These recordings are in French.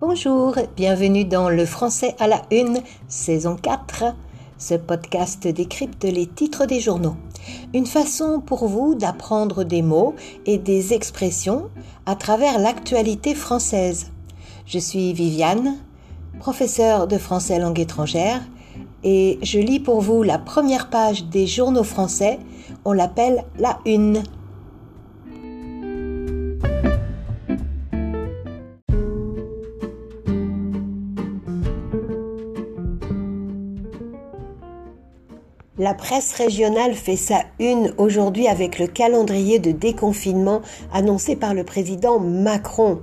Bonjour, bienvenue dans Le français à la une, saison 4. Ce podcast décrypte les titres des journaux. Une façon pour vous d'apprendre des mots et des expressions à travers l'actualité française. Je suis Viviane, professeure de français langue étrangère, et je lis pour vous la première page des journaux français. On l'appelle la une. La presse régionale fait sa une aujourd'hui avec le calendrier de déconfinement annoncé par le président Macron.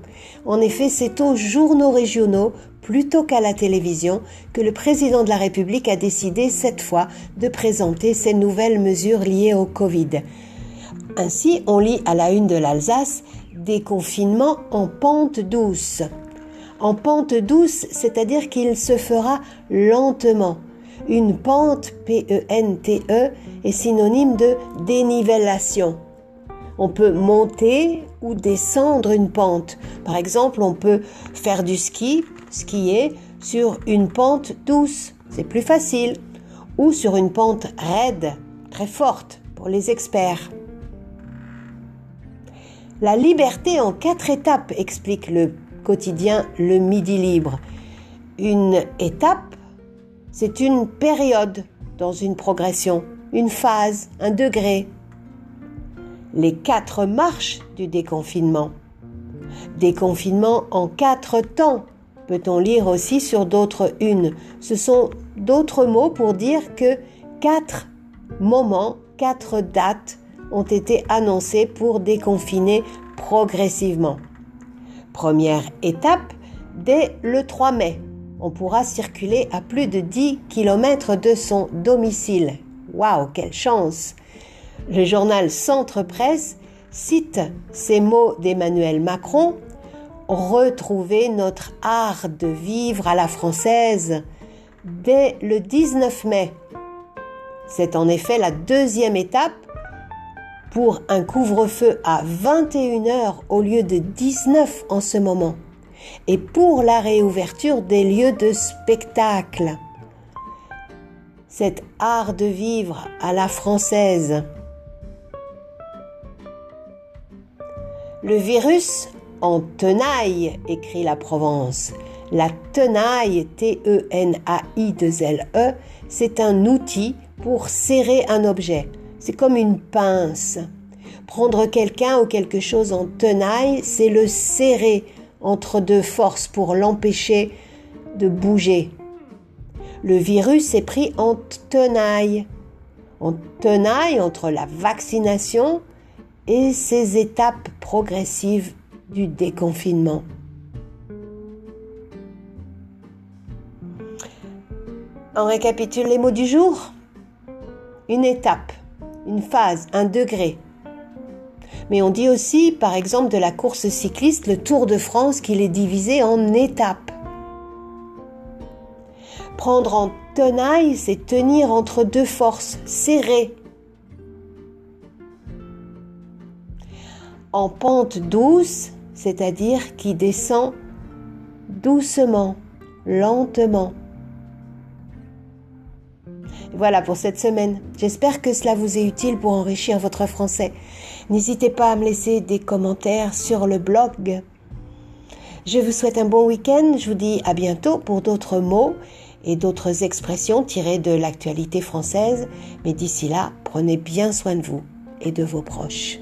En effet, c'est aux journaux régionaux plutôt qu'à la télévision que le président de la République a décidé cette fois de présenter ces nouvelles mesures liées au Covid. Ainsi, on lit à la une de l'Alsace déconfinement en pente douce. En pente douce, c'est-à-dire qu'il se fera lentement une pente, P-E-N-T-E, e, est synonyme de dénivellation. On peut monter ou descendre une pente. Par exemple, on peut faire du ski, skier sur une pente douce, c'est plus facile, ou sur une pente raide, très forte pour les experts. La liberté en quatre étapes, explique le quotidien Le Midi Libre. Une étape c'est une période dans une progression, une phase, un degré. Les quatre marches du déconfinement. Déconfinement en quatre temps, peut-on lire aussi sur d'autres unes. Ce sont d'autres mots pour dire que quatre moments, quatre dates ont été annoncées pour déconfiner progressivement. Première étape, dès le 3 mai, on pourra circuler à plus de 10 km de son domicile. Waouh, quelle chance Le journal Centre Presse cite ces mots d'Emmanuel Macron Retrouver notre art de vivre à la française dès le 19 mai. C'est en effet la deuxième étape pour un couvre-feu à 21h au lieu de 19 en ce moment et pour la réouverture des lieux de spectacle. Cet art de vivre à la française. Le virus en tenaille, écrit la Provence. La tenaille, T-E-N-A-I-2-L-E, e, c'est un outil pour serrer un objet. C'est comme une pince. Prendre quelqu'un ou quelque chose en tenaille, c'est le serrer, entre deux forces pour l'empêcher de bouger. Le virus est pris en tenaille, en tenaille entre la vaccination et ces étapes progressives du déconfinement. On récapitule les mots du jour. Une étape, une phase, un degré, mais on dit aussi, par exemple, de la course cycliste, le Tour de France, qu'il est divisé en étapes. Prendre en tenaille, c'est tenir entre deux forces, serrées. En pente douce, c'est-à-dire qui descend doucement, lentement. Voilà pour cette semaine. J'espère que cela vous est utile pour enrichir votre français. N'hésitez pas à me laisser des commentaires sur le blog. Je vous souhaite un bon week-end. Je vous dis à bientôt pour d'autres mots et d'autres expressions tirées de l'actualité française. Mais d'ici là, prenez bien soin de vous et de vos proches.